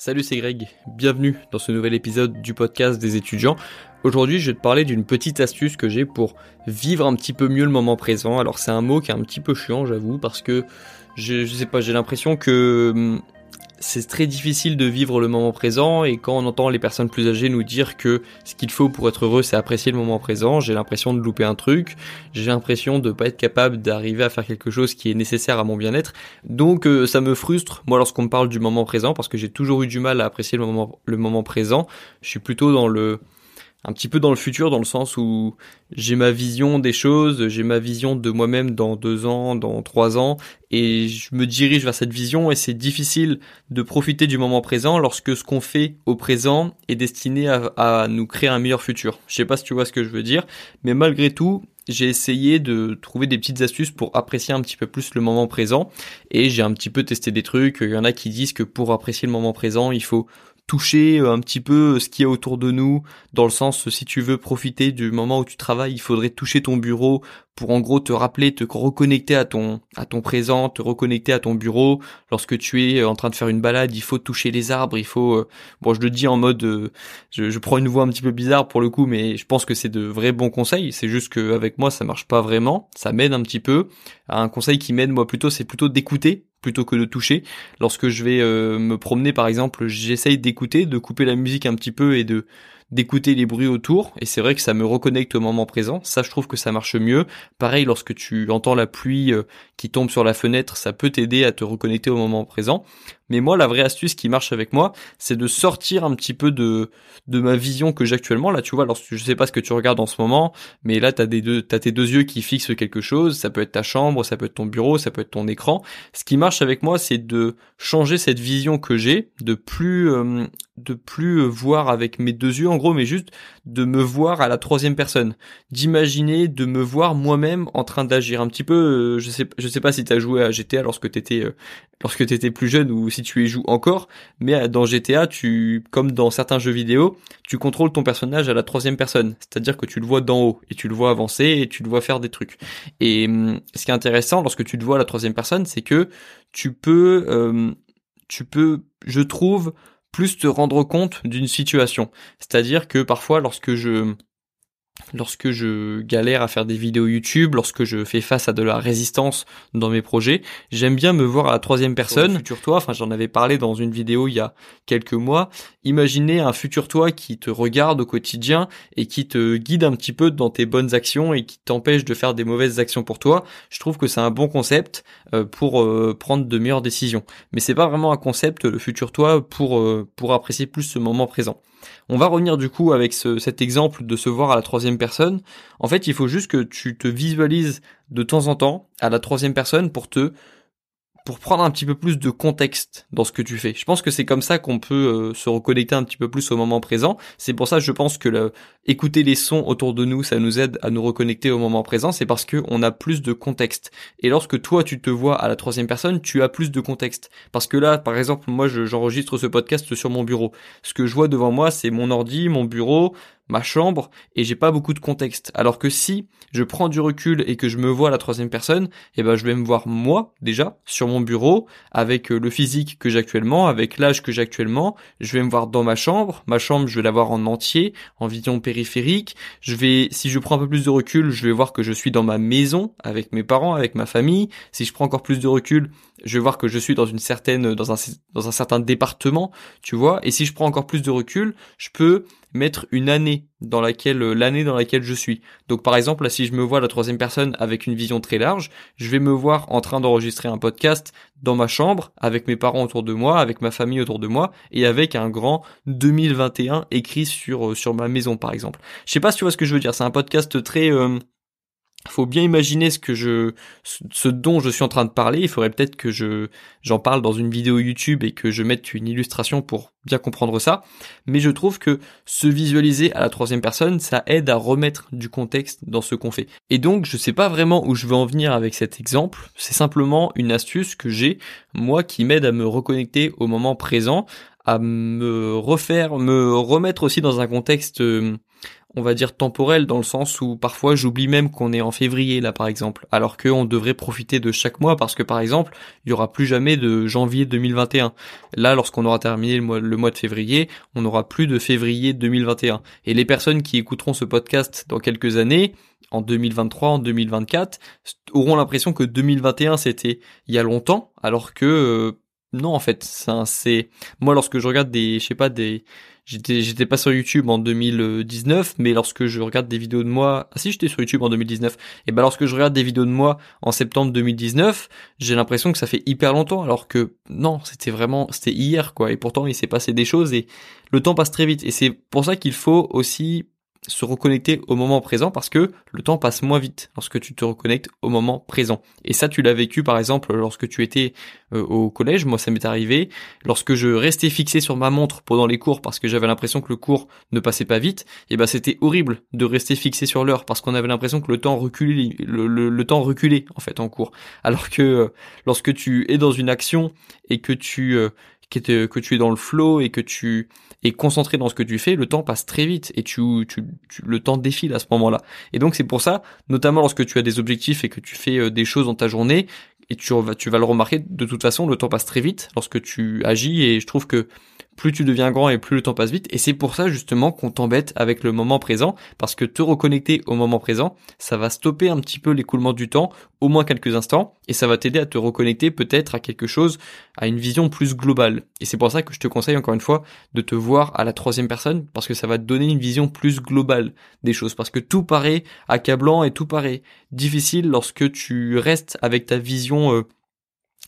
Salut, c'est Greg. Bienvenue dans ce nouvel épisode du podcast des étudiants. Aujourd'hui, je vais te parler d'une petite astuce que j'ai pour vivre un petit peu mieux le moment présent. Alors, c'est un mot qui est un petit peu chiant, j'avoue, parce que je, sais pas, j'ai l'impression que hum, c'est très difficile de vivre le moment présent et quand on entend les personnes plus âgées nous dire que ce qu'il faut pour être heureux c'est apprécier le moment présent, j'ai l'impression de louper un truc, j'ai l'impression de pas être capable d'arriver à faire quelque chose qui est nécessaire à mon bien-être. Donc euh, ça me frustre moi lorsqu'on me parle du moment présent parce que j'ai toujours eu du mal à apprécier le moment le moment présent. Je suis plutôt dans le un petit peu dans le futur, dans le sens où j'ai ma vision des choses, j'ai ma vision de moi-même dans deux ans, dans trois ans, et je me dirige vers cette vision, et c'est difficile de profiter du moment présent lorsque ce qu'on fait au présent est destiné à, nous créer un meilleur futur. Je sais pas si tu vois ce que je veux dire, mais malgré tout, j'ai essayé de trouver des petites astuces pour apprécier un petit peu plus le moment présent, et j'ai un petit peu testé des trucs. Il y en a qui disent que pour apprécier le moment présent, il faut toucher euh, un petit peu euh, ce qui est autour de nous, dans le sens si tu veux profiter du moment où tu travailles, il faudrait toucher ton bureau pour en gros te rappeler, te reconnecter à ton à ton présent, te reconnecter à ton bureau. Lorsque tu es euh, en train de faire une balade, il faut toucher les arbres, il faut bon je le dis en mode je, prends une voix un petit peu bizarre pour le coup, mais je pense que c'est de vrais bons conseils. C'est juste qu'avec moi ça marche pas vraiment, ça m'aide un petit peu. Un conseil qui m'aide moi plutôt, c'est plutôt d'écouter plutôt que de toucher. Lorsque je vais euh, me promener par exemple, j'essaye d'écouter, de couper la musique un petit peu et de d'écouter les bruits autour et c'est vrai que ça me reconnecte au moment présent. Ça je trouve que ça marche mieux. Pareil lorsque tu entends la pluie euh, qui tombe sur la fenêtre, ça peut t'aider à te reconnecter au moment présent. Mais moi, la vraie astuce qui marche avec moi, c'est de sortir un petit peu de de ma vision que j'ai actuellement. Là, tu vois, lorsque je sais pas ce que tu regardes en ce moment, mais là, t'as des tes deux yeux qui fixent quelque chose. Ça peut être ta chambre, ça peut être ton bureau, ça peut être ton écran. Ce qui marche avec moi, c'est de changer cette vision que j'ai, de plus euh, de plus voir avec mes deux yeux en gros, mais juste de me voir à la troisième personne, d'imaginer de me voir moi-même en train d'agir un petit peu. Euh, je sais, je sais pas si t'as joué à GTA lorsque t'étais euh, lorsque t'étais plus jeune ou si tu y joues encore, mais euh, dans GTA, tu, comme dans certains jeux vidéo, tu contrôles ton personnage à la troisième personne, c'est-à-dire que tu le vois d'en haut et tu le vois avancer et tu le vois faire des trucs. Et hum, ce qui est intéressant lorsque tu le vois à la troisième personne, c'est que tu peux, tu peux, je trouve, plus te rendre compte d'une situation. C'est-à-dire que parfois lorsque je lorsque je galère à faire des vidéos YouTube, lorsque je fais face à de la résistance dans mes projets, j'aime bien me voir à la troisième personne, futur toi, enfin j'en avais parlé dans une vidéo il y a quelques mois, imaginez un futur toi qui te regarde au quotidien et qui te guide un petit peu dans tes bonnes actions et qui t'empêche de faire des mauvaises actions pour toi. Je trouve que c'est un bon concept euh, pour euh, prendre de meilleures décisions. Mais c'est pas vraiment un concept le futur toi pour euh, pour apprécier plus ce moment présent. On va revenir du coup avec cet exemple de se voir à la troisième personne. En fait, il faut juste que tu te visualises de temps en temps à la troisième personne pour te pour prendre un petit peu plus de contexte dans ce que tu fais. Je pense que c'est comme ça qu'on peut euh, se reconnecter un petit peu plus au moment présent. C'est pour ça je pense que écouter les sons autour de nous, ça nous aide à nous reconnecter au moment présent. C'est parce que on a plus de contexte. Et lorsque toi tu te vois à la troisième personne, tu as plus de contexte. Parce que là, par exemple, moi j'enregistre ce podcast sur mon bureau. Ce que je vois devant moi, c'est mon ordi, mon bureau, ma chambre et j'ai pas beaucoup de contexte. Alors que si je prends du recul et que je me vois à la troisième personne, eh ben je vais me voir moi déjà sur mon bureau avec euh, le physique que j'ai actuellement, avec l'âge que j'ai actuellement. Je vais me voir dans ma chambre. Ma chambre, je vais la voir en entier, en vision périphérique. Je vais, si je prends un peu plus de recul, je vais voir que je suis dans ma maison avec mes parents, avec ma famille. Si je prends encore plus de recul, je vais voir que je suis dans une certaine, dans un, dans un certain département, tu vois. Et si je prends encore plus de recul, je peux mettre une année dans laquelle euh, l'année dans laquelle je suis. Donc par exemple là si je me vois la troisième personne avec une vision très large, je vais me voir en train d'enregistrer un podcast dans ma chambre avec mes parents autour de moi, avec ma famille autour de moi et avec un grand 2021 écrit sur euh, sur ma maison par exemple. Je sais pas si tu vois ce que je veux dire, c'est un podcast très euh, faut bien imaginer ce que je, ce dont je suis en train de parler. Il faudrait peut-être que je, j'en parle dans une vidéo YouTube et que je mette une illustration pour bien comprendre ça. Mais je trouve que se visualiser à la troisième personne, ça aide à remettre du contexte dans ce qu'on fait. Et donc, je sais pas vraiment où je veux en venir avec cet exemple. C'est simplement une astuce que j'ai, moi, qui m'aide à me reconnecter au moment présent, à me refaire, me remettre aussi dans un contexte euh, on va dire temporel dans le sens où parfois j'oublie même qu'on est en février là par exemple, alors qu'on devrait profiter de chaque mois parce que par exemple il y aura plus jamais de janvier 2021. Là, lorsqu'on aura terminé le mois, de février, on n'aura plus de février 2021. Et les personnes qui écouteront ce podcast dans quelques années, en 2023, en 2024, auront l'impression que 2021 c'était il y a longtemps, alors que euh, non en fait, c'est moi lorsque je regarde des, je sais pas des J'étais, j'étais pas sur YouTube en 2019, mais lorsque je regarde des vidéos de moi, ah si j'étais sur YouTube en 2019, et ben lorsque je regarde des vidéos de moi en septembre 2019, j'ai l'impression que ça fait hyper longtemps, alors que non, c'était vraiment, c'était hier quoi, et pourtant il s'est passé des choses et le temps passe très vite, et c'est pour ça qu'il faut aussi se reconnecter au moment présent parce que le temps passe moins vite lorsque tu te reconnectes au moment présent. Et ça, tu l'as vécu par exemple lorsque tu étais euh, au collège. Moi, ça m'est arrivé lorsque je restais fixé sur ma montre pendant les cours parce que j'avais l'impression que le cours ne passait pas vite. Et ben, c'était horrible de rester fixé sur l'heure parce qu'on avait l'impression que le temps reculait, le, temps reculait en fait en cours. Alors que euh, lorsque tu es dans une action et que tu euh, que tu es dans le flow et que tu es concentré dans ce que tu fais, le temps passe très vite et tu, tu, le temps défile à ce moment-là. Et donc c'est pour ça, notamment lorsque tu as des objectifs et que tu fais euh, des choses dans ta journée, et tu, tu vas le remarquer, de toute façon, le temps passe très vite lorsque tu agis et je trouve que plus tu deviens grand et plus le temps passe vite. Et c'est pour ça justement qu'on t'embête avec le moment présent, parce que te reconnecter au moment présent, ça va stopper un petit peu l'écoulement du temps, au moins quelques instants, et ça va t'aider à te reconnecter peut-être à quelque chose, à une vision plus globale. Et c'est pour ça que je te conseille encore une fois de te voir à la troisième personne, parce que ça va te donner une vision plus globale des choses, parce que tout paraît accablant et tout paraît difficile lorsque tu restes avec ta vision euh,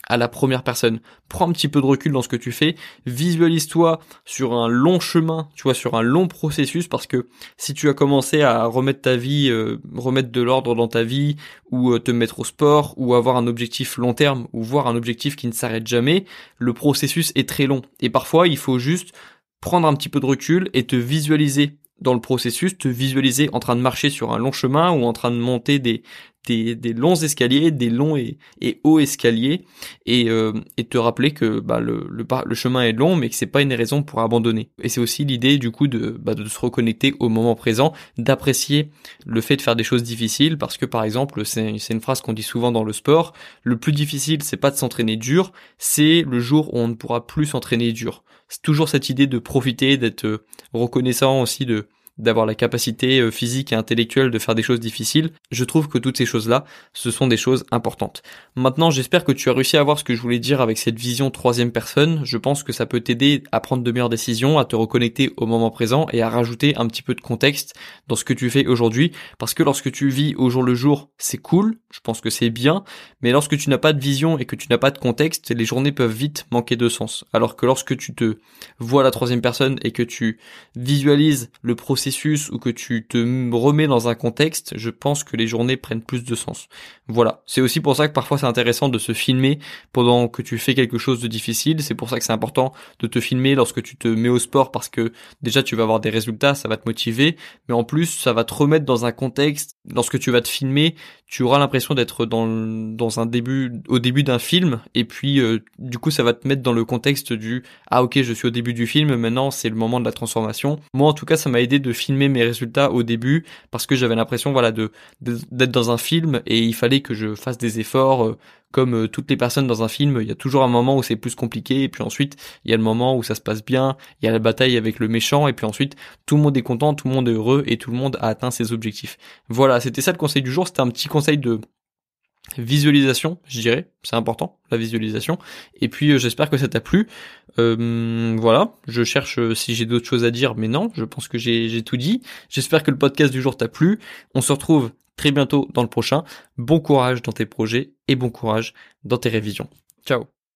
à la première personne. Prends un petit peu de recul dans ce que tu fais, visualise-toi sur un long chemin, tu vois, sur un long processus, parce que si tu as commencé à remettre ta vie, euh, remettre de l'ordre dans ta vie, ou euh, te mettre au sport, ou avoir un objectif long terme, ou voir un objectif qui ne s'arrête jamais, le processus est très long. Et parfois, il faut juste prendre un petit peu de recul et te visualiser dans le processus, te visualiser en train de marcher sur un long chemin ou en train de monter des, des, des, longs escaliers, des longs et, et hauts escaliers, et, euh, et te rappeler que bah, le, le, le, chemin est long, mais que c'est pas une raison pour abandonner. Et c'est aussi l'idée du coup de, bah, de se reconnecter au moment présent, d'apprécier le fait de faire des choses difficiles, parce que par exemple, c'est une phrase qu'on dit souvent dans le sport, le plus difficile, c'est pas de s'entraîner dur, c'est le jour où on ne pourra plus s'entraîner dur. C'est toujours cette idée de profiter, d'être reconnaissant aussi de d'avoir la capacité euh, physique et intellectuelle de faire des choses difficiles, je trouve que toutes ces choses-là, ce sont des choses importantes. Maintenant, j'espère que tu as réussi à voir ce que je voulais dire avec cette vision troisième personne. Je pense que ça peut t'aider à prendre de meilleures décisions, à te reconnecter au moment présent et à rajouter un petit peu de contexte dans ce que tu fais aujourd'hui. Parce que lorsque tu vis au jour le jour, c'est cool, je pense que c'est bien, mais lorsque tu n'as pas de vision et que tu n'as pas de contexte, les journées peuvent vite manquer de sens. Alors que lorsque tu te vois la troisième personne et que tu visualises le processus ou que tu te remets dans un contexte, je pense que les journées prennent plus de sens. Voilà. C'est aussi pour ça que parfois c'est intéressant de se filmer pendant que tu fais quelque chose de difficile. C'est pour ça que c'est important de te filmer lorsque tu te mets au sport parce que déjà tu vas avoir des résultats, ça va te motiver, mais en plus ça va te remettre dans un contexte. Lorsque tu vas te filmer, tu auras l'impression d'être dans, dans un début, au début d'un film, et puis euh, du coup ça va te mettre dans le contexte du ah ok je suis au début du film, maintenant c'est le moment de la transformation. Moi en tout cas ça m'a aidé de filmer mes résultats au début parce que j'avais l'impression voilà de d'être dans un film et il fallait que je fasse des efforts euh, comme euh, toutes les personnes dans un film, il y a toujours un moment où c'est plus compliqué, et puis ensuite il y a le moment où ça se passe bien, il y a la bataille avec le méchant, et puis ensuite tout le monde est content, tout le monde est heureux, et tout le monde a atteint ses objectifs. Voilà, c'était ça le conseil du jour, c'était un petit conseil de visualisation, je dirais, c'est important, la visualisation. Et puis euh, j'espère que ça t'a plu. Euh, voilà, je cherche euh, si j'ai d'autres choses à dire, mais non, je pense que j'ai tout dit. J'espère que le podcast du jour t'a plu. On se retrouve bientôt dans le prochain. Bon courage dans tes projets et bon courage dans tes révisions. Ciao